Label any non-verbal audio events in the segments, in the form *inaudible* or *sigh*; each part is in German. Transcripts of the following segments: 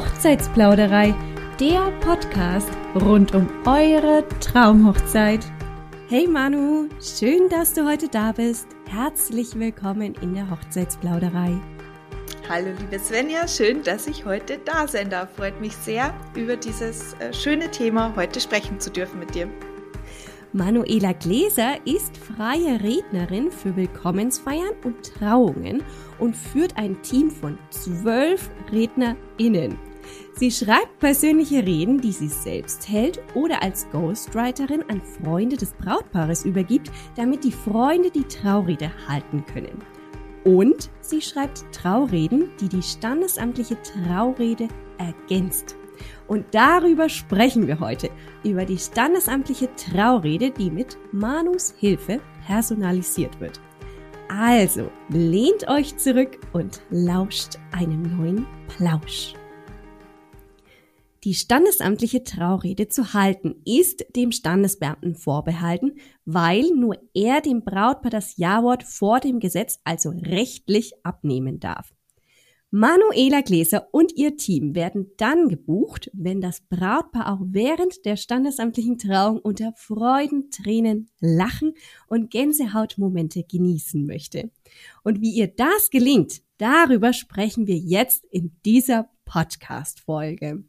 Hochzeitsplauderei, der Podcast rund um eure Traumhochzeit. Hey Manu, schön, dass du heute da bist. Herzlich willkommen in der Hochzeitsplauderei. Hallo liebe Svenja, schön, dass ich heute da sein darf. Freut mich sehr, über dieses äh, schöne Thema heute sprechen zu dürfen mit dir. Manuela Gläser ist freie Rednerin für Willkommensfeiern und Trauungen und führt ein Team von zwölf RednerInnen. Sie schreibt persönliche Reden, die sie selbst hält oder als Ghostwriterin an Freunde des Brautpaares übergibt, damit die Freunde die Traurede halten können. Und sie schreibt Traureden, die die standesamtliche Traurede ergänzt. Und darüber sprechen wir heute, über die standesamtliche Traurede, die mit Manus Hilfe personalisiert wird. Also, lehnt euch zurück und lauscht einem neuen Plausch. Die standesamtliche Traurede zu halten ist dem Standesbeamten vorbehalten, weil nur er dem Brautpaar das Ja-Wort vor dem Gesetz, also rechtlich, abnehmen darf. Manuela Gläser und ihr Team werden dann gebucht, wenn das Brautpaar auch während der standesamtlichen Trauung unter Freudentränen lachen und Gänsehautmomente genießen möchte. Und wie ihr das gelingt, darüber sprechen wir jetzt in dieser Podcast-Folge.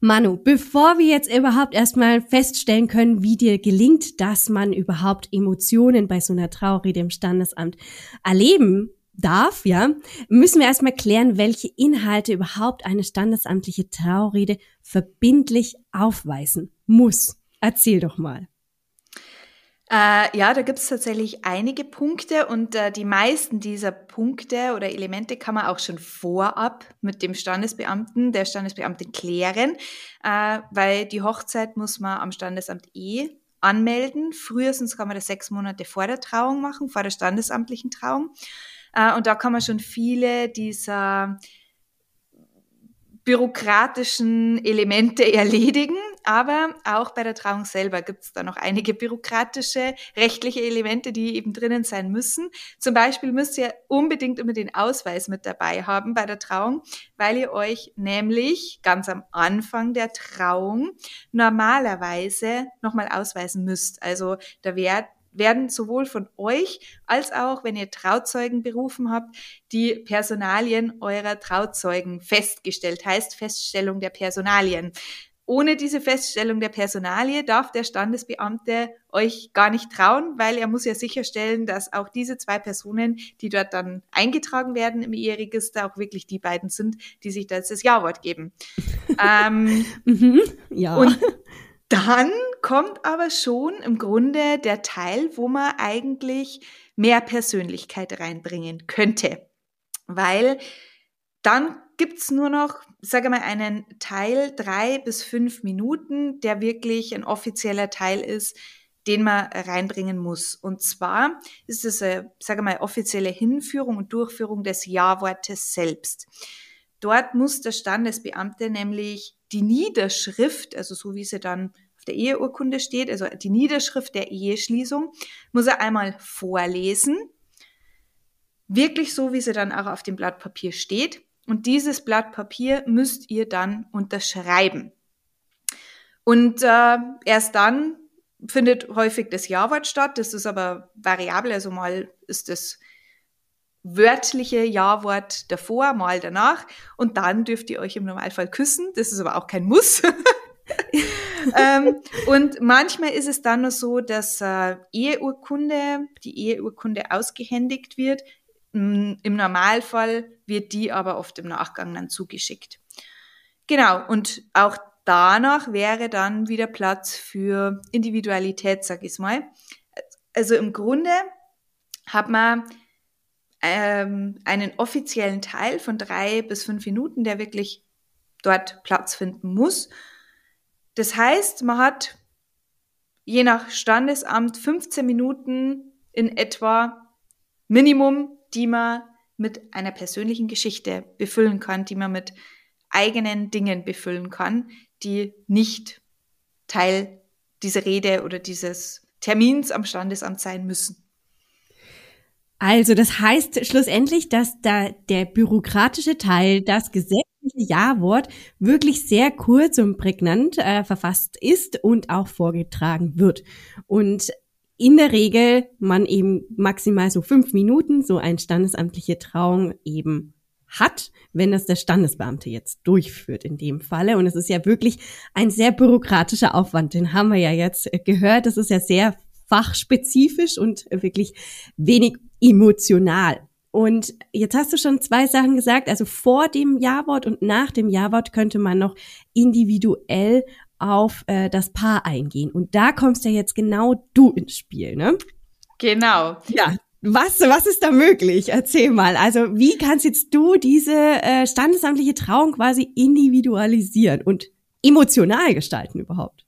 Manu, bevor wir jetzt überhaupt erstmal feststellen können, wie dir gelingt, dass man überhaupt Emotionen bei so einer Traurede im Standesamt erleben darf, ja, müssen wir erstmal klären, welche Inhalte überhaupt eine standesamtliche Traurede verbindlich aufweisen muss. Erzähl doch mal. Äh, ja, da gibt es tatsächlich einige Punkte und äh, die meisten dieser Punkte oder Elemente kann man auch schon vorab mit dem Standesbeamten, der Standesbeamtin klären, äh, weil die Hochzeit muss man am Standesamt eh anmelden. Frühestens kann man das sechs Monate vor der Trauung machen, vor der standesamtlichen Trauung. Äh, und da kann man schon viele dieser bürokratischen Elemente *laughs* erledigen. Aber auch bei der Trauung selber gibt es da noch einige bürokratische, rechtliche Elemente, die eben drinnen sein müssen. Zum Beispiel müsst ihr unbedingt immer den Ausweis mit dabei haben bei der Trauung, weil ihr euch nämlich ganz am Anfang der Trauung normalerweise nochmal ausweisen müsst. Also da wird werden sowohl von euch als auch, wenn ihr Trauzeugen berufen habt, die Personalien eurer Trauzeugen festgestellt, heißt Feststellung der Personalien. Ohne diese Feststellung der Personalie darf der Standesbeamte euch gar nicht trauen, weil er muss ja sicherstellen, dass auch diese zwei Personen, die dort dann eingetragen werden im Eheregister, auch wirklich die beiden sind, die sich da jetzt das Ja-Wort geben. *laughs* ähm, mhm, ja. Und dann kommt aber schon im Grunde der Teil, wo man eigentlich mehr Persönlichkeit reinbringen könnte. Weil dann gibt's nur noch, sage mal, einen Teil drei bis fünf Minuten, der wirklich ein offizieller Teil ist, den man reinbringen muss. Und zwar ist es eine, sage mal, offizielle Hinführung und Durchführung des Ja-Wortes selbst. Dort muss der Standesbeamte nämlich die Niederschrift, also so wie sie dann auf der Eheurkunde steht, also die Niederschrift der Eheschließung, muss er einmal vorlesen. Wirklich so, wie sie dann auch auf dem Blatt Papier steht. Und dieses Blatt Papier müsst ihr dann unterschreiben. Und äh, erst dann findet häufig das Ja-Wort statt. Das ist aber variabel, also mal ist das wörtliche Ja-Wort davor, mal danach. Und dann dürft ihr euch im Normalfall küssen. Das ist aber auch kein Muss. *laughs* ähm, und manchmal ist es dann noch so, dass äh, Eheurkunde, die Eheurkunde ausgehändigt wird. Im Normalfall wird die aber oft im Nachgang dann zugeschickt. Genau, und auch danach wäre dann wieder Platz für Individualität, sag ich mal. Also im Grunde hat man ähm, einen offiziellen Teil von drei bis fünf Minuten, der wirklich dort Platz finden muss. Das heißt, man hat je nach Standesamt 15 Minuten in etwa Minimum, die man mit einer persönlichen Geschichte befüllen kann, die man mit eigenen Dingen befüllen kann, die nicht Teil dieser Rede oder dieses Termins am Standesamt sein müssen. Also das heißt schlussendlich, dass da der bürokratische Teil, das gesetzliche Ja-Wort wirklich sehr kurz und prägnant äh, verfasst ist und auch vorgetragen wird. Und in der Regel man eben maximal so fünf Minuten so eine standesamtliche Trauung eben hat, wenn das der Standesbeamte jetzt durchführt in dem Falle. Und es ist ja wirklich ein sehr bürokratischer Aufwand, den haben wir ja jetzt gehört. Das ist ja sehr fachspezifisch und wirklich wenig emotional. Und jetzt hast du schon zwei Sachen gesagt. Also vor dem Ja-Wort und nach dem Ja-Wort könnte man noch individuell auf äh, das Paar eingehen. Und da kommst ja jetzt genau du ins Spiel, ne? Genau. Ja, was, was ist da möglich? Erzähl mal. Also wie kannst jetzt du diese äh, standesamtliche Trauung quasi individualisieren und emotional gestalten überhaupt?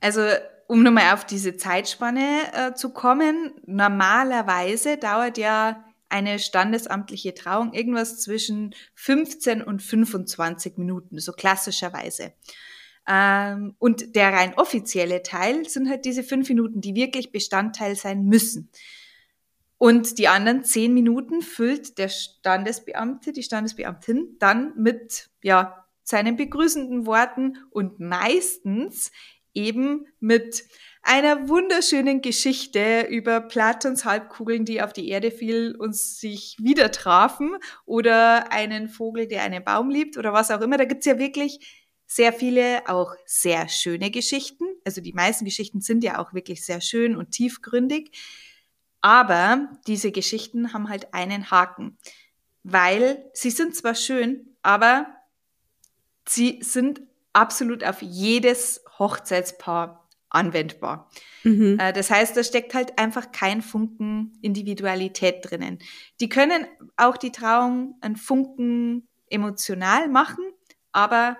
Also um nochmal auf diese Zeitspanne äh, zu kommen, normalerweise dauert ja eine standesamtliche Trauung irgendwas zwischen 15 und 25 Minuten, so klassischerweise. Ähm, und der rein offizielle Teil sind halt diese fünf Minuten, die wirklich Bestandteil sein müssen. Und die anderen zehn Minuten füllt der Standesbeamte, die Standesbeamtin dann mit, ja, seinen begrüßenden Worten und meistens eben mit einer wunderschönen Geschichte über Platons Halbkugeln, die auf die Erde fiel und sich wieder trafen oder einen Vogel, der einen Baum liebt oder was auch immer. Da gibt's ja wirklich sehr viele auch sehr schöne Geschichten. Also die meisten Geschichten sind ja auch wirklich sehr schön und tiefgründig. Aber diese Geschichten haben halt einen Haken, weil sie sind zwar schön, aber sie sind absolut auf jedes Hochzeitspaar anwendbar. Mhm. Äh, das heißt, da steckt halt einfach kein Funken Individualität drinnen. Die können auch die Trauung einen Funken emotional machen, aber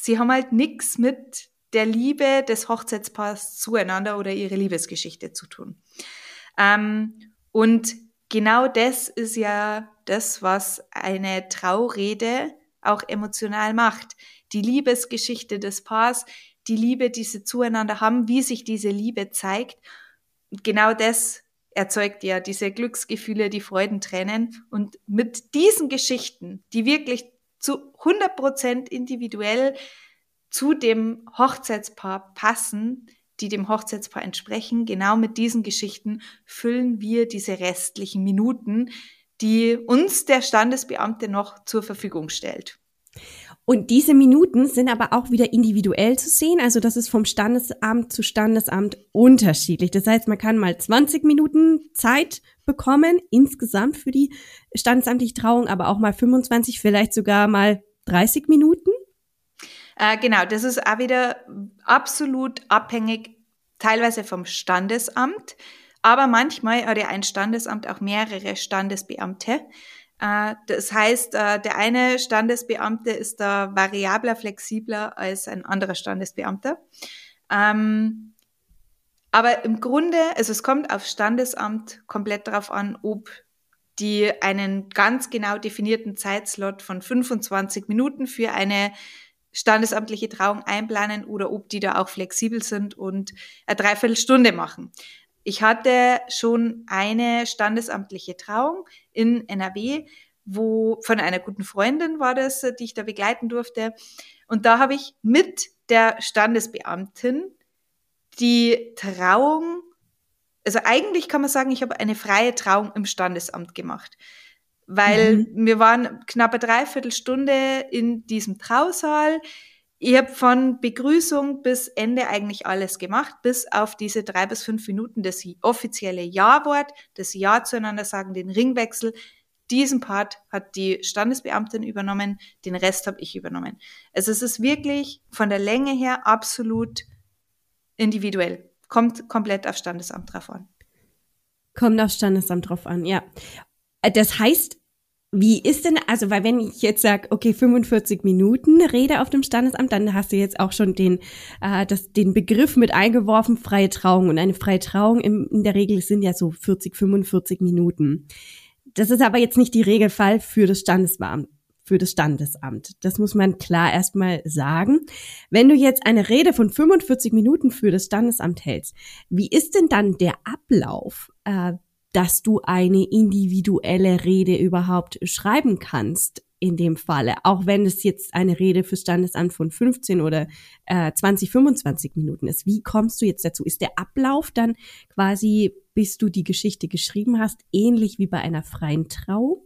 sie haben halt nichts mit der Liebe des Hochzeitspaars zueinander oder ihre Liebesgeschichte zu tun. Ähm, und genau das ist ja das, was eine Traurede auch emotional macht. Die Liebesgeschichte des Paars, die Liebe, die sie zueinander haben, wie sich diese Liebe zeigt. Genau das erzeugt ja diese Glücksgefühle, die Freudentränen. Und mit diesen Geschichten, die wirklich zu 100 Prozent individuell zu dem Hochzeitspaar passen, die dem Hochzeitspaar entsprechen. Genau mit diesen Geschichten füllen wir diese restlichen Minuten, die uns der Standesbeamte noch zur Verfügung stellt. Und diese Minuten sind aber auch wieder individuell zu sehen. Also das ist vom Standesamt zu Standesamt unterschiedlich. Das heißt, man kann mal 20 Minuten Zeit bekommen insgesamt für die standesamtliche Trauung, aber auch mal 25, vielleicht sogar mal 30 Minuten. Äh, genau, das ist auch wieder absolut abhängig, teilweise vom Standesamt, aber manchmal hat ja ein Standesamt auch mehrere Standesbeamte. Äh, das heißt, äh, der eine Standesbeamte ist da variabler, flexibler als ein anderer Standesbeamter. Ähm, aber im Grunde, also es kommt auf Standesamt komplett darauf an, ob die einen ganz genau definierten Zeitslot von 25 Minuten für eine standesamtliche Trauung einplanen oder ob die da auch flexibel sind und eine Dreiviertelstunde machen. Ich hatte schon eine standesamtliche Trauung in NRW, wo von einer guten Freundin war das, die ich da begleiten durfte. Und da habe ich mit der Standesbeamtin die Trauung, also eigentlich kann man sagen, ich habe eine freie Trauung im Standesamt gemacht weil mhm. wir waren knappe Dreiviertelstunde in diesem Trausaal. Ich habe von Begrüßung bis Ende eigentlich alles gemacht, bis auf diese drei bis fünf Minuten das offizielle Ja-Wort, das Ja zueinander sagen, den Ringwechsel. Diesen Part hat die Standesbeamtin übernommen, den Rest habe ich übernommen. Also es ist wirklich von der Länge her absolut individuell. Kommt komplett auf Standesamt drauf an. Kommt auf Standesamt drauf an, ja. Äh, das heißt, wie ist denn, also, weil wenn ich jetzt sage, okay, 45 Minuten Rede auf dem Standesamt, dann hast du jetzt auch schon den, äh, das, den Begriff mit eingeworfen, freie Trauung. Und eine freie Trauung im, in der Regel sind ja so 40, 45 Minuten. Das ist aber jetzt nicht die Regelfall für das Standesbeamt, für das Standesamt. Das muss man klar erstmal sagen. Wenn du jetzt eine Rede von 45 Minuten für das Standesamt hältst, wie ist denn dann der Ablauf? Äh, dass du eine individuelle Rede überhaupt schreiben kannst. in dem Falle, auch wenn es jetzt eine Rede für Standesamt von 15 oder äh, 20, 25 Minuten ist. Wie kommst du jetzt dazu? Ist der Ablauf dann quasi, bis du die Geschichte geschrieben hast, ähnlich wie bei einer freien Trauung?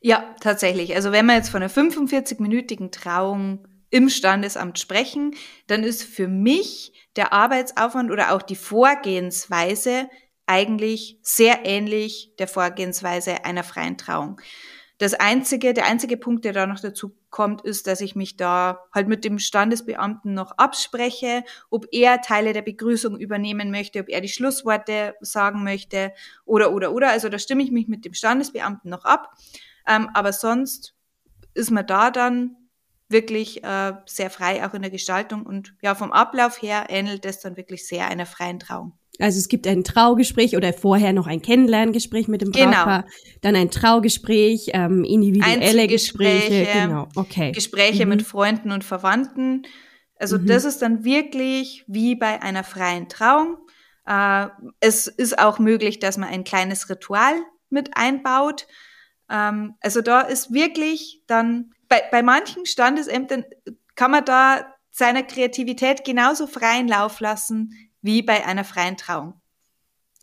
Ja, tatsächlich. Also wenn wir jetzt von einer 45-minütigen Trauung im Standesamt sprechen, dann ist für mich der Arbeitsaufwand oder auch die Vorgehensweise eigentlich sehr ähnlich der Vorgehensweise einer freien Trauung. Das einzige, der einzige Punkt, der da noch dazu kommt, ist, dass ich mich da halt mit dem Standesbeamten noch abspreche, ob er Teile der Begrüßung übernehmen möchte, ob er die Schlussworte sagen möchte oder, oder, oder. Also da stimme ich mich mit dem Standesbeamten noch ab. Ähm, aber sonst ist man da dann wirklich äh, sehr frei auch in der Gestaltung und ja, vom Ablauf her ähnelt es dann wirklich sehr einer freien Trauung. Also es gibt ein Traugespräch oder vorher noch ein Kennenlerngespräch mit dem genau. Brautpaar, genau. dann ein Traugespräch, ähm, individuelle Gespräche, genau, okay. Gespräche mhm. mit Freunden und Verwandten. Also mhm. das ist dann wirklich wie bei einer freien Trauung. Äh, es ist auch möglich, dass man ein kleines Ritual mit einbaut. Ähm, also da ist wirklich dann bei, bei manchen Standesämtern kann man da seiner Kreativität genauso freien Lauf lassen wie bei einer freien Trauung.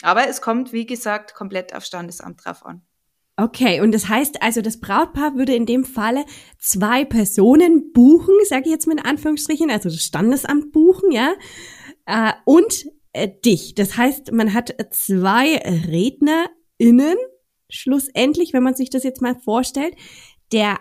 Aber es kommt, wie gesagt, komplett auf Standesamt drauf an. Okay, und das heißt also, das Brautpaar würde in dem Falle zwei Personen buchen, sage ich jetzt mal in Anführungsstrichen, also das Standesamt buchen, ja, äh, und äh, dich. Das heißt, man hat zwei RednerInnen, schlussendlich, wenn man sich das jetzt mal vorstellt. Der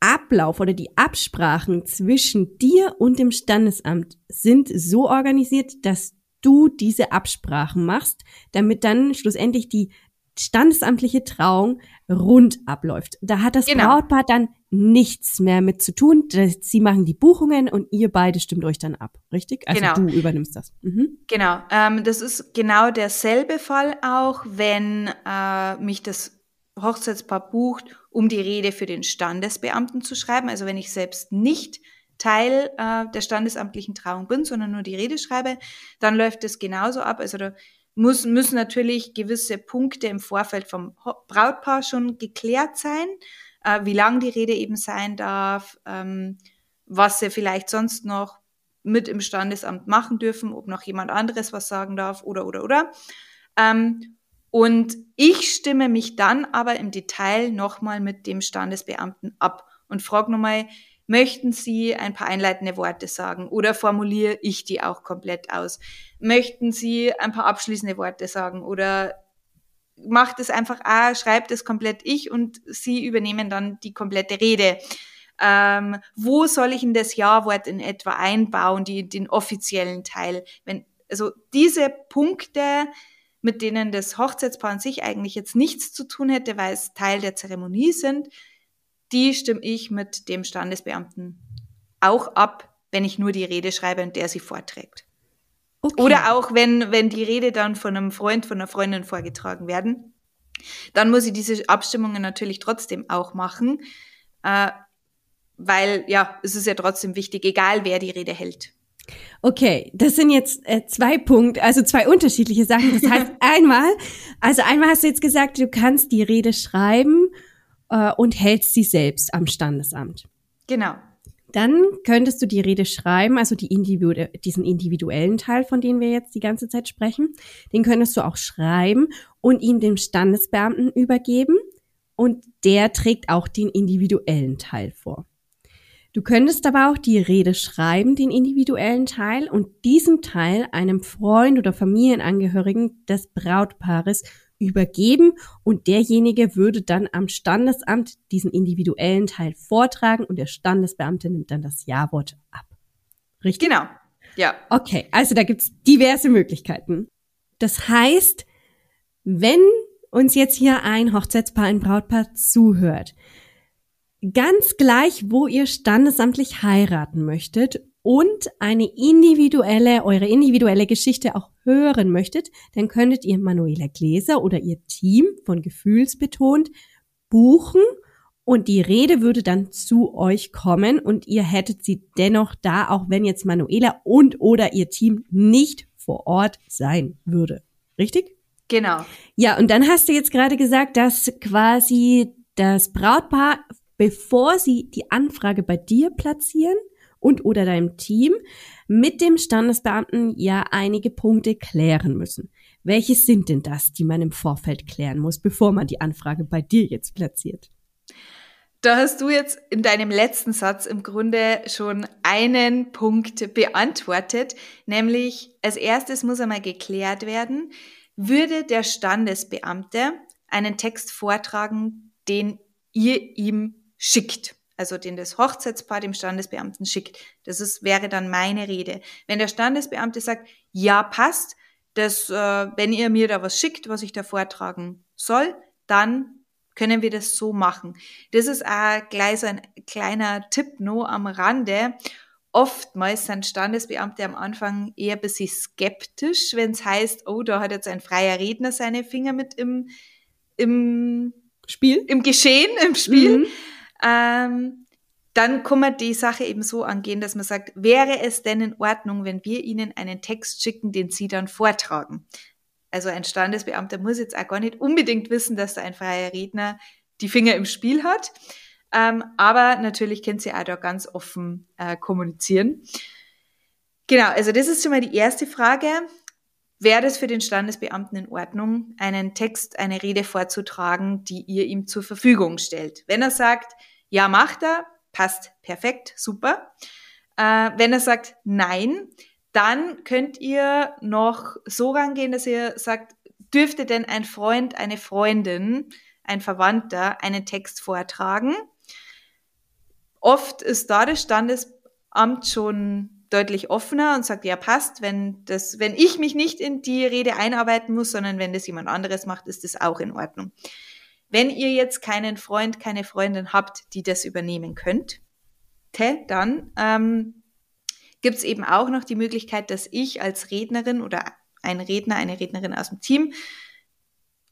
Ablauf oder die Absprachen zwischen dir und dem Standesamt sind so organisiert, dass du diese Absprachen machst, damit dann schlussendlich die standesamtliche Trauung rund abläuft. Da hat das genau. Brautpaar dann nichts mehr mit zu tun. Sie machen die Buchungen und ihr beide stimmt euch dann ab, richtig? Also genau. du übernimmst das. Mhm. Genau. Ähm, das ist genau derselbe Fall auch, wenn äh, mich das Hochzeitspaar bucht, um die Rede für den Standesbeamten zu schreiben. Also wenn ich selbst nicht Teil äh, der standesamtlichen Trauung bin, sondern nur die Rede schreibe, dann läuft es genauso ab. Also da muss, müssen natürlich gewisse Punkte im Vorfeld vom Brautpaar schon geklärt sein, äh, wie lang die Rede eben sein darf, ähm, was sie vielleicht sonst noch mit im Standesamt machen dürfen, ob noch jemand anderes was sagen darf oder oder oder. Ähm, und ich stimme mich dann aber im Detail nochmal mit dem Standesbeamten ab und frage nochmal, Möchten Sie ein paar einleitende Worte sagen oder formuliere ich die auch komplett aus? Möchten Sie ein paar abschließende Worte sagen oder macht es einfach, ah, schreibt es komplett ich und Sie übernehmen dann die komplette Rede? Ähm, wo soll ich in das Ja-Wort in etwa einbauen, die, den offiziellen Teil? Wenn, also diese Punkte, mit denen das Hochzeitspaar an sich eigentlich jetzt nichts zu tun hätte, weil es Teil der Zeremonie sind, die stimme ich mit dem Standesbeamten auch ab, wenn ich nur die Rede schreibe und der sie vorträgt. Okay. Oder auch wenn, wenn die Rede dann von einem Freund, von einer Freundin vorgetragen werden, dann muss ich diese Abstimmungen natürlich trotzdem auch machen, äh, weil ja, es ist ja trotzdem wichtig, egal wer die Rede hält. Okay, das sind jetzt äh, zwei Punkte, also zwei unterschiedliche Sachen. Das heißt *laughs* einmal, also einmal hast du jetzt gesagt, du kannst die Rede schreiben äh, und hältst sie selbst am Standesamt. Genau. Dann könntest du die Rede schreiben, also die Individu diesen individuellen Teil, von dem wir jetzt die ganze Zeit sprechen, den könntest du auch schreiben und ihn dem Standesbeamten übergeben und der trägt auch den individuellen Teil vor. Du könntest aber auch die Rede schreiben, den individuellen Teil, und diesen Teil einem Freund oder Familienangehörigen des Brautpaares übergeben und derjenige würde dann am Standesamt diesen individuellen Teil vortragen und der Standesbeamte nimmt dann das Ja-Wort ab. Richtig? Genau. Ja. Okay, also da gibt's diverse Möglichkeiten. Das heißt, wenn uns jetzt hier ein Hochzeitspaar, ein Brautpaar zuhört, ganz gleich, wo ihr standesamtlich heiraten möchtet und eine individuelle, eure individuelle Geschichte auch hören möchtet, dann könntet ihr Manuela Gläser oder ihr Team von Gefühlsbetont buchen und die Rede würde dann zu euch kommen und ihr hättet sie dennoch da, auch wenn jetzt Manuela und oder ihr Team nicht vor Ort sein würde. Richtig? Genau. Ja, und dann hast du jetzt gerade gesagt, dass quasi das Brautpaar bevor sie die Anfrage bei dir platzieren und oder deinem Team, mit dem Standesbeamten ja einige Punkte klären müssen. Welche sind denn das, die man im Vorfeld klären muss, bevor man die Anfrage bei dir jetzt platziert? Da hast du jetzt in deinem letzten Satz im Grunde schon einen Punkt beantwortet, nämlich als erstes muss einmal geklärt werden, würde der Standesbeamte einen Text vortragen, den ihr ihm schickt, also den das Hochzeitspaar dem Standesbeamten schickt. Das ist, wäre dann meine Rede. Wenn der Standesbeamte sagt, ja, passt, dass, äh, wenn ihr mir da was schickt, was ich da vortragen soll, dann können wir das so machen. Das ist auch gleich so ein kleiner Tipp nur am Rande. Oftmals sind Standesbeamte am Anfang eher ein bisschen skeptisch, wenn es heißt, oh, da hat jetzt ein freier Redner seine Finger mit im, im Spiel, im Geschehen, im Spiel. Mhm. Ähm, dann kann man die Sache eben so angehen, dass man sagt, wäre es denn in Ordnung, wenn wir Ihnen einen Text schicken, den Sie dann vortragen? Also ein Standesbeamter muss jetzt auch gar nicht unbedingt wissen, dass da ein freier Redner die Finger im Spiel hat. Ähm, aber natürlich können Sie auch da ganz offen äh, kommunizieren. Genau, also das ist schon mal die erste Frage. Wäre das für den Standesbeamten in Ordnung, einen Text, eine Rede vorzutragen, die ihr ihm zur Verfügung stellt? Wenn er sagt, ja, macht er, passt perfekt, super. Äh, wenn er sagt, nein, dann könnt ihr noch so rangehen, dass ihr sagt, dürfte denn ein Freund, eine Freundin, ein Verwandter einen Text vortragen? Oft ist da das Standesamt schon deutlich offener und sagt, ja, passt, wenn das, wenn ich mich nicht in die Rede einarbeiten muss, sondern wenn das jemand anderes macht, ist das auch in Ordnung. Wenn ihr jetzt keinen Freund, keine Freundin habt, die das übernehmen könnt, dann ähm, gibt es eben auch noch die Möglichkeit, dass ich als Rednerin oder ein Redner, eine Rednerin aus dem Team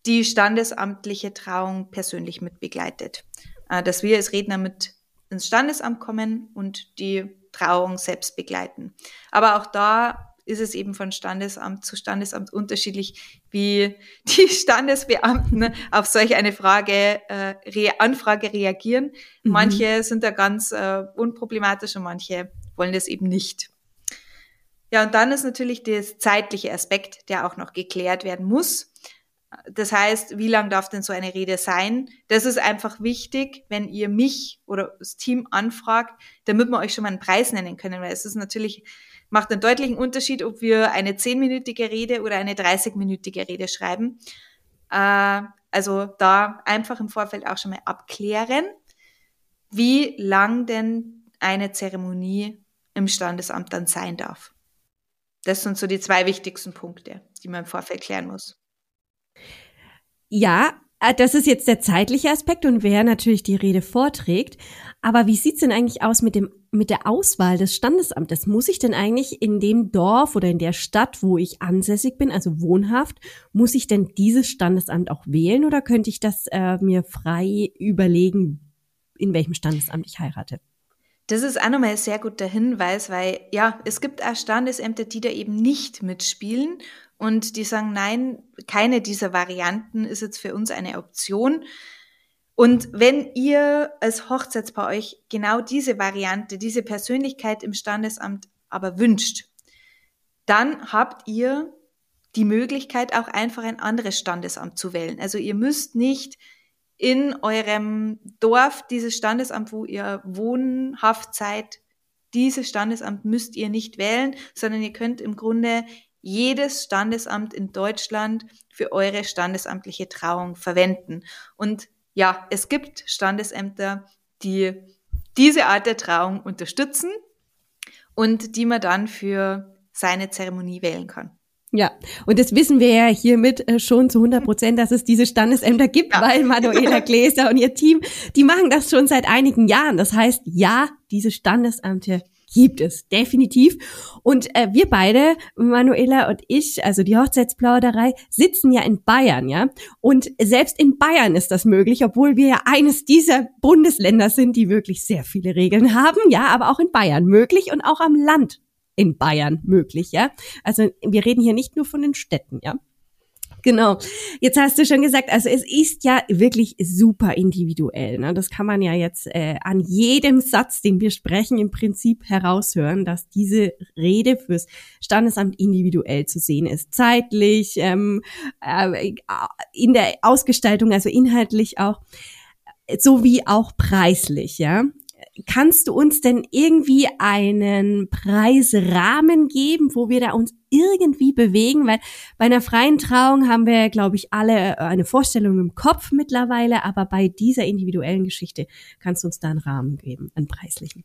die standesamtliche Trauung persönlich mitbegleitet. Äh, dass wir als Redner mit ins Standesamt kommen und die Trauung selbst begleiten. Aber auch da ist es eben von Standesamt zu Standesamt unterschiedlich, wie *laughs* die Standesbeamten auf solch eine Frage, äh, Anfrage reagieren. Mhm. Manche sind da ganz äh, unproblematisch und manche wollen das eben nicht. Ja, und dann ist natürlich das zeitliche Aspekt, der auch noch geklärt werden muss. Das heißt, wie lang darf denn so eine Rede sein? Das ist einfach wichtig, wenn ihr mich oder das Team anfragt, damit wir euch schon mal einen Preis nennen können, weil es ist natürlich, macht einen deutlichen Unterschied, ob wir eine zehnminütige Rede oder eine 30-minütige Rede schreiben. Äh, also da einfach im Vorfeld auch schon mal abklären, wie lang denn eine Zeremonie im Standesamt dann sein darf. Das sind so die zwei wichtigsten Punkte, die man im Vorfeld klären muss. Ja, das ist jetzt der zeitliche Aspekt und wer natürlich die Rede vorträgt. Aber wie sieht's denn eigentlich aus mit dem mit der Auswahl des Standesamtes? Muss ich denn eigentlich in dem Dorf oder in der Stadt, wo ich ansässig bin, also wohnhaft, muss ich denn dieses Standesamt auch wählen oder könnte ich das äh, mir frei überlegen, in welchem Standesamt ich heirate? Das ist auch nochmal ein sehr guter Hinweis, weil ja, es gibt auch Standesämter, die da eben nicht mitspielen und die sagen, nein, keine dieser Varianten ist jetzt für uns eine Option. Und wenn ihr als Hochzeitspaar euch genau diese Variante, diese Persönlichkeit im Standesamt aber wünscht, dann habt ihr die Möglichkeit, auch einfach ein anderes Standesamt zu wählen. Also ihr müsst nicht in eurem Dorf, dieses Standesamt, wo ihr wohnhaft seid, dieses Standesamt müsst ihr nicht wählen, sondern ihr könnt im Grunde jedes Standesamt in Deutschland für eure standesamtliche Trauung verwenden. Und ja, es gibt Standesämter, die diese Art der Trauung unterstützen und die man dann für seine Zeremonie wählen kann. Ja, und das wissen wir ja hiermit äh, schon zu 100 Prozent, dass es diese Standesämter gibt, ja. weil Manuela *laughs* Gläser und ihr Team, die machen das schon seit einigen Jahren. Das heißt, ja, diese Standesämter gibt es definitiv. Und äh, wir beide, Manuela und ich, also die Hochzeitsplauderei, sitzen ja in Bayern, ja. Und selbst in Bayern ist das möglich, obwohl wir ja eines dieser Bundesländer sind, die wirklich sehr viele Regeln haben, ja, aber auch in Bayern möglich und auch am Land in Bayern möglich, ja. Also wir reden hier nicht nur von den Städten, ja. Genau. Jetzt hast du schon gesagt, also es ist ja wirklich super individuell. Ne? Das kann man ja jetzt äh, an jedem Satz, den wir sprechen, im Prinzip heraushören, dass diese Rede fürs Standesamt individuell zu sehen ist. Zeitlich, ähm, äh, in der Ausgestaltung, also inhaltlich auch, sowie auch preislich, ja kannst du uns denn irgendwie einen Preisrahmen geben, wo wir da uns irgendwie bewegen? Weil bei einer freien Trauung haben wir, glaube ich, alle eine Vorstellung im Kopf mittlerweile, aber bei dieser individuellen Geschichte kannst du uns da einen Rahmen geben, einen preislichen.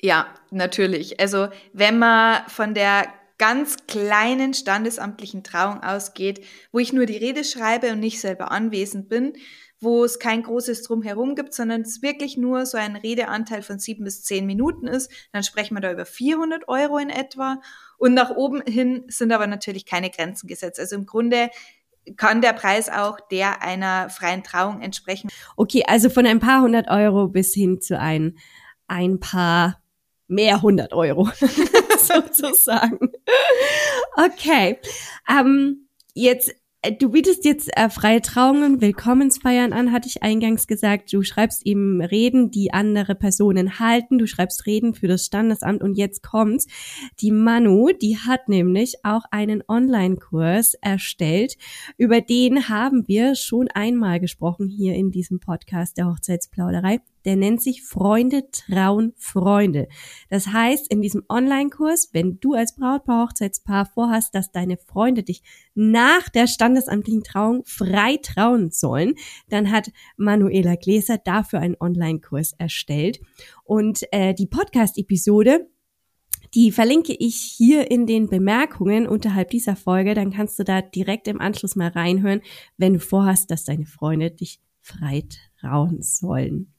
Ja, natürlich. Also wenn man von der ganz kleinen standesamtlichen Trauung ausgeht, wo ich nur die Rede schreibe und nicht selber anwesend bin, wo es kein großes Drumherum gibt, sondern es wirklich nur so ein Redeanteil von sieben bis zehn Minuten ist, dann sprechen wir da über 400 Euro in etwa. Und nach oben hin sind aber natürlich keine Grenzen gesetzt. Also im Grunde kann der Preis auch der einer freien Trauung entsprechen. Okay, also von ein paar hundert Euro bis hin zu ein, ein paar mehr hundert Euro *laughs* *laughs* sozusagen. Okay, ähm, jetzt du bietest jetzt äh, freie Trauungen, Willkommensfeiern an, hatte ich eingangs gesagt. Du schreibst eben Reden, die andere Personen halten. Du schreibst Reden für das Standesamt und jetzt kommt's. Die Manu, die hat nämlich auch einen Online-Kurs erstellt. Über den haben wir schon einmal gesprochen hier in diesem Podcast der Hochzeitsplauderei der nennt sich Freunde trauen Freunde. Das heißt, in diesem Online-Kurs, wenn du als Brautpaar, Hochzeitspaar vorhast, dass deine Freunde dich nach der standesamtlichen Trauung frei trauen sollen, dann hat Manuela Gläser dafür einen Online-Kurs erstellt. Und äh, die Podcast-Episode, die verlinke ich hier in den Bemerkungen unterhalb dieser Folge. Dann kannst du da direkt im Anschluss mal reinhören, wenn du vorhast, dass deine Freunde dich frei trauen sollen.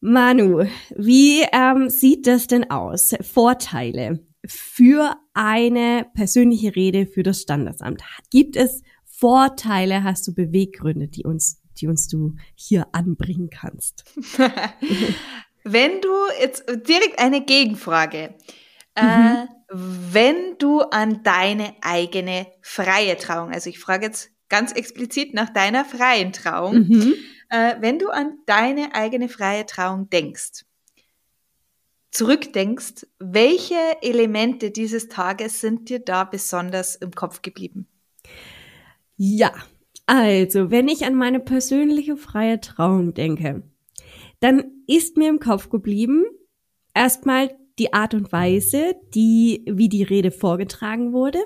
Manu, wie ähm, sieht das denn aus? Vorteile für eine persönliche Rede für das Standesamt. Gibt es Vorteile? Hast du Beweggründe, die uns, die uns du hier anbringen kannst? *laughs* Wenn du jetzt direkt eine Gegenfrage. Äh, mhm. Äh, wenn du an deine eigene freie Trauung, also ich frage jetzt ganz explizit nach deiner freien Trauung, mhm. Äh, wenn du an deine eigene freie Trauung denkst, zurückdenkst, welche Elemente dieses Tages sind dir da besonders im Kopf geblieben? Ja, also wenn ich an meine persönliche freie Trauung denke, dann ist mir im Kopf geblieben erstmal die Art und Weise, die, wie die Rede vorgetragen wurde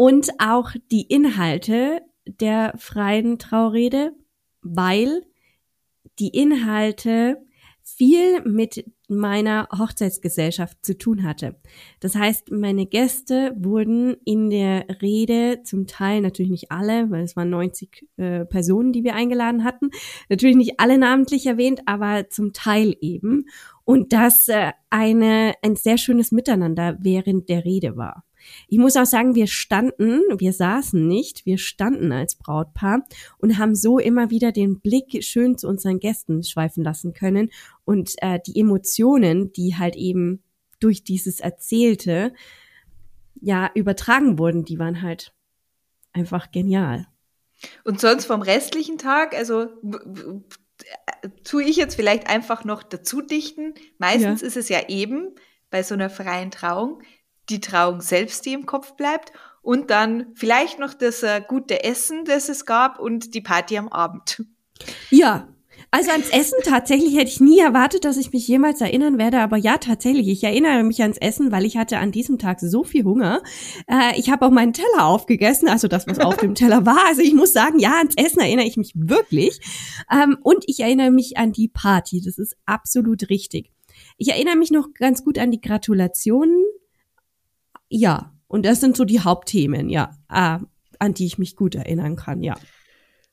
und auch die Inhalte der freien Traurede, weil die Inhalte viel mit meiner Hochzeitsgesellschaft zu tun hatte. Das heißt, meine Gäste wurden in der Rede zum Teil, natürlich nicht alle, weil es waren 90 äh, Personen, die wir eingeladen hatten, natürlich nicht alle namentlich erwähnt, aber zum Teil eben. Und das äh, eine, ein sehr schönes Miteinander während der Rede war. Ich muss auch sagen, wir standen, wir saßen nicht, wir standen als Brautpaar und haben so immer wieder den Blick schön zu unseren Gästen schweifen lassen können und äh, die Emotionen, die halt eben durch dieses Erzählte ja übertragen wurden, die waren halt einfach genial. Und sonst vom restlichen Tag, also tue ich jetzt vielleicht einfach noch dazu dichten. Meistens ja. ist es ja eben bei so einer freien Trauung, die Trauung selbst, die im Kopf bleibt und dann vielleicht noch das äh, gute Essen, das es gab und die Party am Abend. Ja, also ans Essen tatsächlich hätte ich nie erwartet, dass ich mich jemals erinnern werde, aber ja, tatsächlich, ich erinnere mich ans Essen, weil ich hatte an diesem Tag so viel Hunger. Äh, ich habe auch meinen Teller aufgegessen, also das, was auf dem Teller war. Also ich muss sagen, ja, ans Essen erinnere ich mich wirklich. Ähm, und ich erinnere mich an die Party, das ist absolut richtig. Ich erinnere mich noch ganz gut an die Gratulationen, ja, und das sind so die Hauptthemen, ja, äh, an die ich mich gut erinnern kann, ja.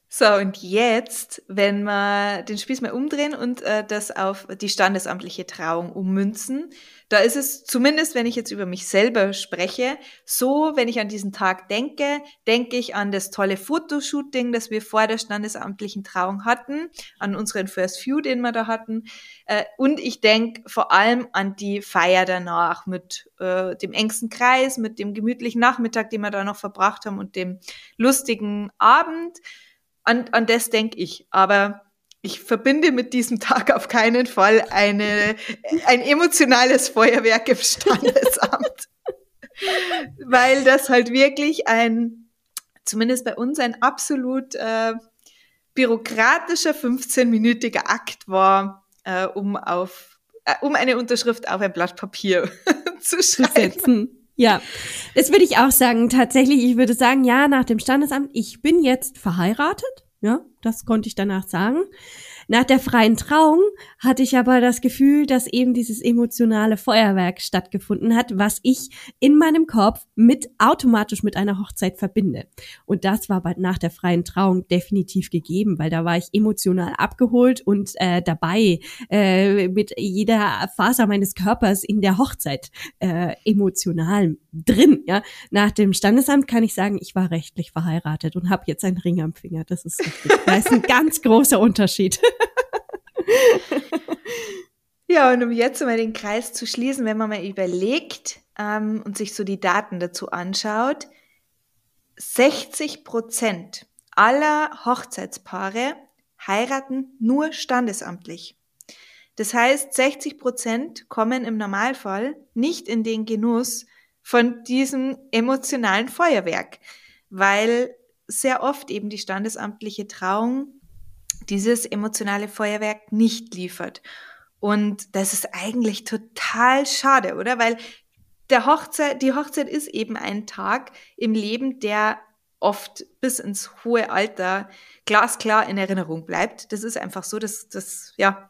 So, und jetzt, wenn wir den Spieß mal umdrehen und äh, das auf die standesamtliche Trauung ummünzen, da ist es zumindest, wenn ich jetzt über mich selber spreche, so, wenn ich an diesen Tag denke, denke ich an das tolle Fotoshooting, das wir vor der standesamtlichen Trauung hatten, an unseren First View, den wir da hatten, äh, und ich denke vor allem an die Feier danach mit äh, dem engsten Kreis, mit dem gemütlichen Nachmittag, den wir da noch verbracht haben und dem lustigen Abend an, an das denke ich. Aber ich verbinde mit diesem Tag auf keinen Fall eine, ein emotionales Feuerwerk im Standesamt. *laughs* Weil das halt wirklich ein, zumindest bei uns, ein absolut äh, bürokratischer 15-minütiger Akt war, äh, um auf äh, um eine Unterschrift auf ein Blatt Papier *laughs* zu schreiben. Ja, das würde ich auch sagen. Tatsächlich, ich würde sagen, ja, nach dem Standesamt, ich bin jetzt verheiratet. Ja, das konnte ich danach sagen. Nach der freien Trauung hatte ich aber das Gefühl, dass eben dieses emotionale Feuerwerk stattgefunden hat, was ich in meinem Kopf mit automatisch mit einer Hochzeit verbinde. Und das war bald nach der freien Trauung definitiv gegeben, weil da war ich emotional abgeholt und äh, dabei äh, mit jeder Faser meines Körpers in der Hochzeit äh, emotional drin. Ja, nach dem Standesamt kann ich sagen, ich war rechtlich verheiratet und habe jetzt einen Ring am Finger. Das ist richtig. Das ist ein *laughs* ganz großer Unterschied. *laughs* ja, und um jetzt mal den Kreis zu schließen, wenn man mal überlegt ähm, und sich so die Daten dazu anschaut, 60 Prozent aller Hochzeitspaare heiraten nur standesamtlich. Das heißt, 60 Prozent kommen im Normalfall nicht in den Genuss von diesem emotionalen Feuerwerk, weil sehr oft eben die standesamtliche Trauung dieses emotionale Feuerwerk nicht liefert. Und das ist eigentlich total schade, oder? Weil der Hochzeit, die Hochzeit ist eben ein Tag im Leben, der oft bis ins hohe Alter glasklar in Erinnerung bleibt. Das ist einfach so, dass das, ja,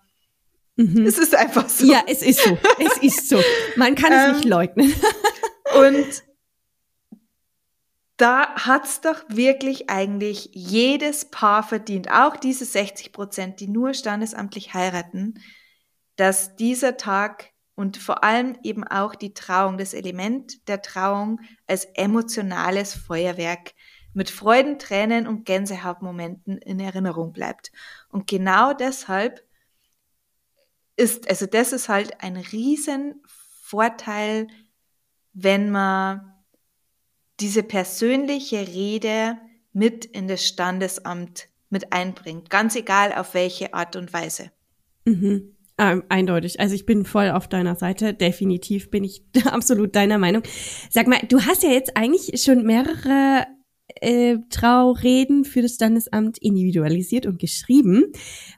mhm. es ist einfach so. Ja, es ist so. Es ist so. Man kann es nicht ähm, leugnen. und da hat's doch wirklich eigentlich jedes Paar verdient, auch diese 60 Prozent, die nur standesamtlich heiraten, dass dieser Tag und vor allem eben auch die Trauung, das Element der Trauung als emotionales Feuerwerk mit Freuden, Tränen und Gänsehautmomenten in Erinnerung bleibt. Und genau deshalb ist, also das ist halt ein riesen Vorteil, wenn man diese persönliche Rede mit in das Standesamt mit einbringt. Ganz egal auf welche Art und Weise. Mhm. Ähm, eindeutig. Also ich bin voll auf deiner Seite. Definitiv bin ich *laughs* absolut deiner Meinung. Sag mal, du hast ja jetzt eigentlich schon mehrere äh, Traureden für das Standesamt individualisiert und geschrieben.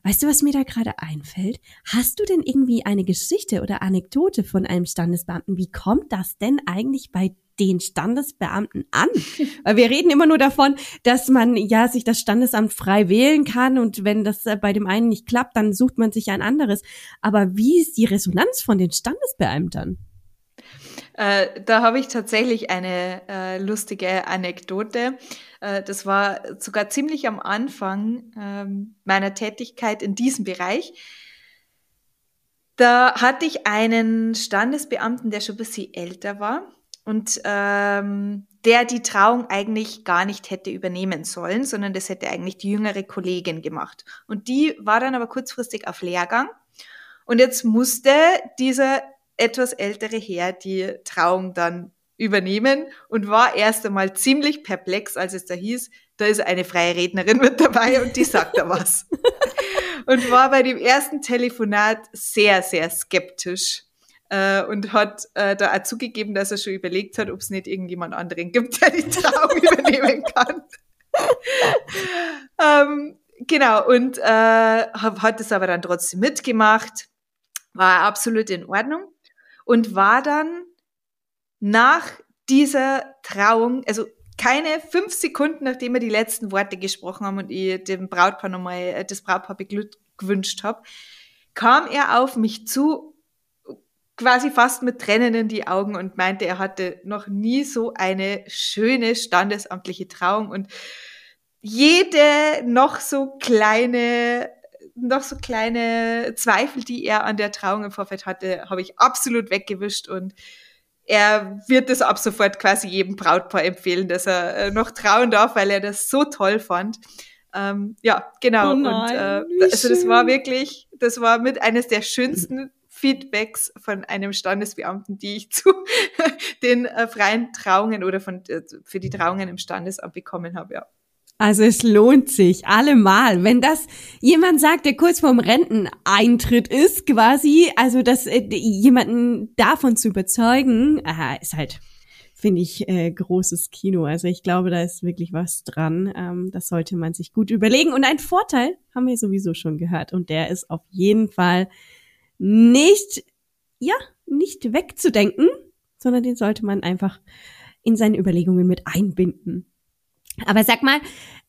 Weißt du, was mir da gerade einfällt? Hast du denn irgendwie eine Geschichte oder Anekdote von einem Standesbeamten? Wie kommt das denn eigentlich bei den Standesbeamten an? *laughs* Weil wir reden immer nur davon, dass man ja sich das Standesamt frei wählen kann und wenn das äh, bei dem einen nicht klappt, dann sucht man sich ein anderes. Aber wie ist die Resonanz von den Standesbeamtern? Äh, da habe ich tatsächlich eine äh, lustige Anekdote. Äh, das war sogar ziemlich am Anfang ähm, meiner Tätigkeit in diesem Bereich. Da hatte ich einen Standesbeamten, der schon ein bisschen älter war und ähm, der die Trauung eigentlich gar nicht hätte übernehmen sollen, sondern das hätte eigentlich die jüngere Kollegin gemacht. Und die war dann aber kurzfristig auf Lehrgang. Und jetzt musste dieser etwas ältere Herr die Trauung dann übernehmen und war erst einmal ziemlich perplex, als es da hieß, da ist eine freie Rednerin mit dabei und die sagt da was. *laughs* und war bei dem ersten Telefonat sehr, sehr skeptisch äh, und hat äh, da auch zugegeben, dass er schon überlegt hat, ob es nicht irgendjemand anderen gibt, der die Trauung *laughs* übernehmen kann. *laughs* ähm, genau, und äh, hat es aber dann trotzdem mitgemacht, war absolut in Ordnung und war dann nach dieser Trauung, also keine fünf Sekunden, nachdem wir die letzten Worte gesprochen haben und ich dem Brautpaar nochmal äh, das Brautpaar beglückwünscht habe, kam er auf mich zu quasi fast mit Tränen in die Augen und meinte, er hatte noch nie so eine schöne standesamtliche Trauung und jede noch so kleine noch so kleine Zweifel, die er an der Trauung im Vorfeld hatte, habe ich absolut weggewischt und er wird es ab sofort quasi jedem Brautpaar empfehlen, dass er äh, noch trauen darf, weil er das so toll fand. Ähm, ja, genau. Oh nein, und äh, also das war wirklich, das war mit eines der schönsten Feedbacks von einem Standesbeamten, die ich *laughs* zu den äh, freien Trauungen oder von, äh, für die Trauungen im Standesamt bekommen habe, ja. Also es lohnt sich allemal, wenn das jemand sagt, der kurz vorm Renteneintritt ist, quasi, also das äh, jemanden davon zu überzeugen, ist halt finde ich äh, großes Kino. Also ich glaube, da ist wirklich was dran. Ähm, das sollte man sich gut überlegen. Und ein Vorteil haben wir sowieso schon gehört und der ist auf jeden Fall nicht, ja, nicht wegzudenken, sondern den sollte man einfach in seine Überlegungen mit einbinden. Aber sag mal,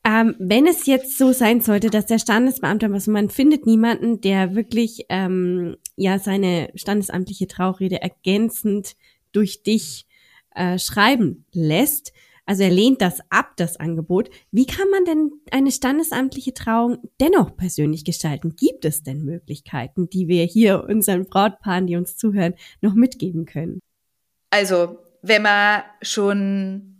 ähm, wenn es jetzt so sein sollte, dass der Standesbeamte, also man findet niemanden, der wirklich ähm, ja seine standesamtliche Traurede ergänzend durch dich äh, schreiben lässt, also er lehnt das ab, das Angebot. Wie kann man denn eine standesamtliche Trauung dennoch persönlich gestalten? Gibt es denn Möglichkeiten, die wir hier unseren Brautpaaren, die uns zuhören, noch mitgeben können? Also, wenn man schon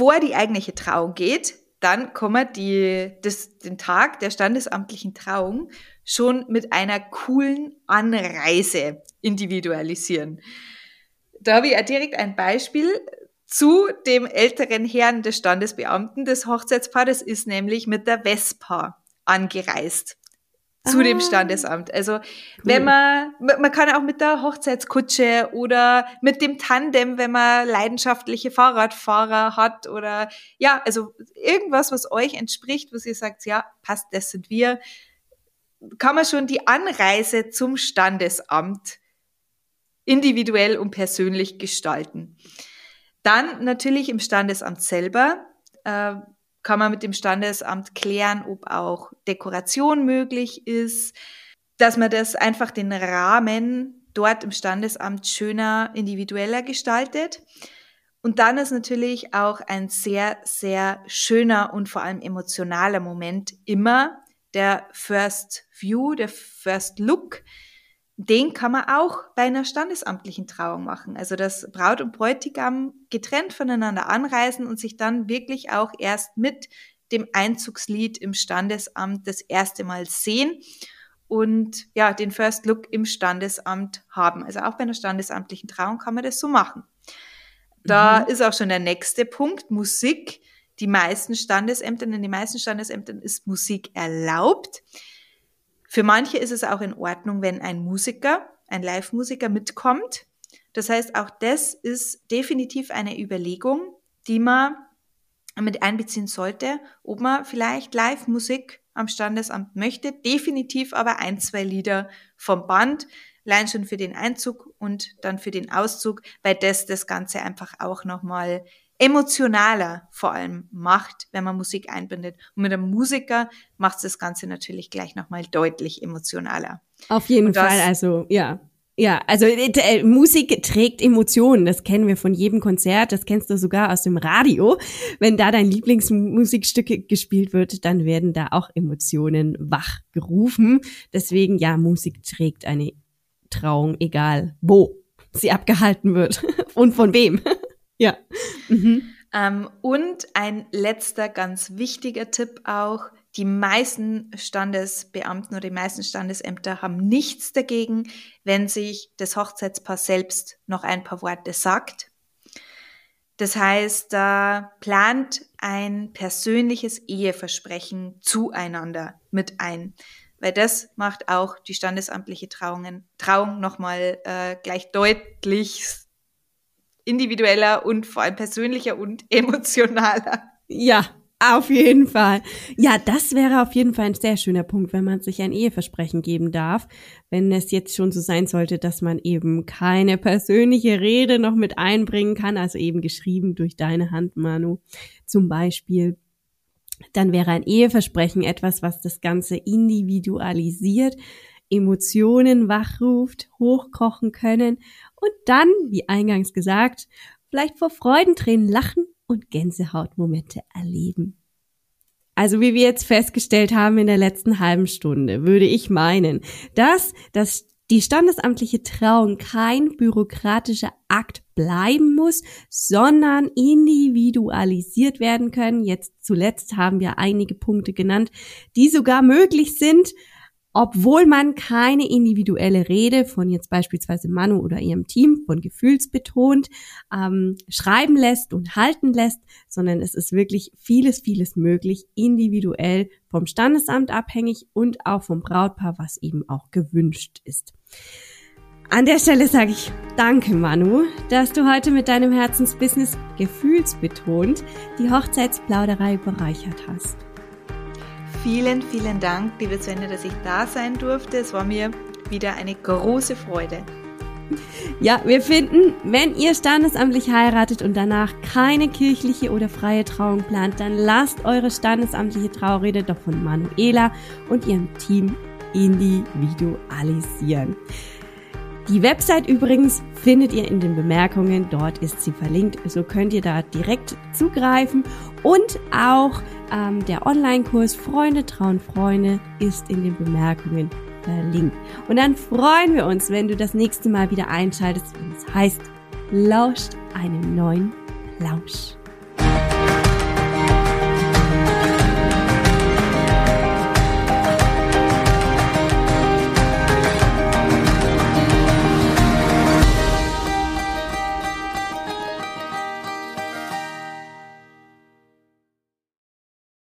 vor die eigentliche Trauung geht, dann kann man die, das, den Tag der standesamtlichen Trauung schon mit einer coolen Anreise individualisieren. Da habe ich ja direkt ein Beispiel zu dem älteren Herrn des Standesbeamten des Hochzeitspaares ist nämlich mit der Vespa angereist zu ah. dem Standesamt. Also cool. wenn man, man kann auch mit der Hochzeitskutsche oder mit dem Tandem, wenn man leidenschaftliche Fahrradfahrer hat oder ja, also irgendwas, was euch entspricht, was ihr sagt, ja, passt, das sind wir, kann man schon die Anreise zum Standesamt individuell und persönlich gestalten. Dann natürlich im Standesamt selber äh, kann man mit dem Standesamt klären, ob auch Dekoration möglich ist, dass man das einfach den Rahmen dort im Standesamt schöner, individueller gestaltet. Und dann ist natürlich auch ein sehr, sehr schöner und vor allem emotionaler Moment immer der First View, der First Look, den kann man auch bei einer standesamtlichen Trauung machen. Also dass Braut und Bräutigam getrennt voneinander anreisen und sich dann wirklich auch erst mit dem Einzugslied im Standesamt das erste Mal sehen und ja, den First Look im Standesamt haben. Also auch bei einer standesamtlichen Trauung kann man das so machen. Da mhm. ist auch schon der nächste Punkt, Musik. Die meisten Standesämtern, in den meisten Standesämtern ist Musik erlaubt. Für manche ist es auch in Ordnung, wenn ein Musiker, ein Live-Musiker mitkommt. Das heißt, auch das ist definitiv eine Überlegung, die man mit einbeziehen sollte, ob man vielleicht Live-Musik am Standesamt möchte. Definitiv aber ein, zwei Lieder vom Band, allein schon für den Einzug und dann für den Auszug, weil das das Ganze einfach auch nochmal emotionaler vor allem macht, wenn man Musik einbindet. Und mit einem Musiker macht es das Ganze natürlich gleich nochmal deutlich emotionaler. Auf jeden Fall, also ja. Ja, also äh, äh, Musik trägt Emotionen, das kennen wir von jedem Konzert, das kennst du sogar aus dem Radio. Wenn da dein Lieblingsmusikstück gespielt wird, dann werden da auch Emotionen wachgerufen. Deswegen, ja, Musik trägt eine Trauung, egal wo sie abgehalten wird *laughs* und von wem. Ja. Mhm. Ähm, und ein letzter ganz wichtiger Tipp auch. Die meisten Standesbeamten oder die meisten Standesämter haben nichts dagegen, wenn sich das Hochzeitspaar selbst noch ein paar Worte sagt. Das heißt, da plant ein persönliches Eheversprechen zueinander mit ein, weil das macht auch die standesamtliche Trauungen, Trauung nochmal äh, gleich deutlich individueller und vor allem persönlicher und *laughs* emotionaler. Ja, auf jeden Fall. Ja, das wäre auf jeden Fall ein sehr schöner Punkt, wenn man sich ein Eheversprechen geben darf. Wenn es jetzt schon so sein sollte, dass man eben keine persönliche Rede noch mit einbringen kann, also eben geschrieben durch deine Hand, Manu, zum Beispiel, dann wäre ein Eheversprechen etwas, was das Ganze individualisiert, Emotionen wachruft, hochkochen können und dann, wie eingangs gesagt, vielleicht vor Freudentränen lachen und Gänsehautmomente erleben. Also wie wir jetzt festgestellt haben in der letzten halben Stunde, würde ich meinen, dass das die standesamtliche Trauung kein bürokratischer Akt bleiben muss, sondern individualisiert werden können. Jetzt zuletzt haben wir einige Punkte genannt, die sogar möglich sind, obwohl man keine individuelle Rede von jetzt beispielsweise Manu oder ihrem Team von gefühlsbetont ähm, schreiben lässt und halten lässt, sondern es ist wirklich vieles, vieles möglich, individuell vom Standesamt abhängig und auch vom Brautpaar, was eben auch gewünscht ist. An der Stelle sage ich danke, Manu, dass du heute mit deinem Herzensbusiness gefühlsbetont die Hochzeitsplauderei bereichert hast. Vielen, vielen Dank, liebe Svenja, dass ich da sein durfte. Es war mir wieder eine große Freude. Ja, wir finden, wenn ihr standesamtlich heiratet und danach keine kirchliche oder freie Trauung plant, dann lasst eure standesamtliche Traurede doch von Manuela und ihrem Team individualisieren. Die Website übrigens findet ihr in den Bemerkungen, dort ist sie verlinkt, so könnt ihr da direkt zugreifen und auch ähm, der Online-Kurs Freunde trauen Freunde ist in den Bemerkungen verlinkt. Und dann freuen wir uns, wenn du das nächste Mal wieder einschaltest, wenn es heißt, lauscht einem neuen Plausch.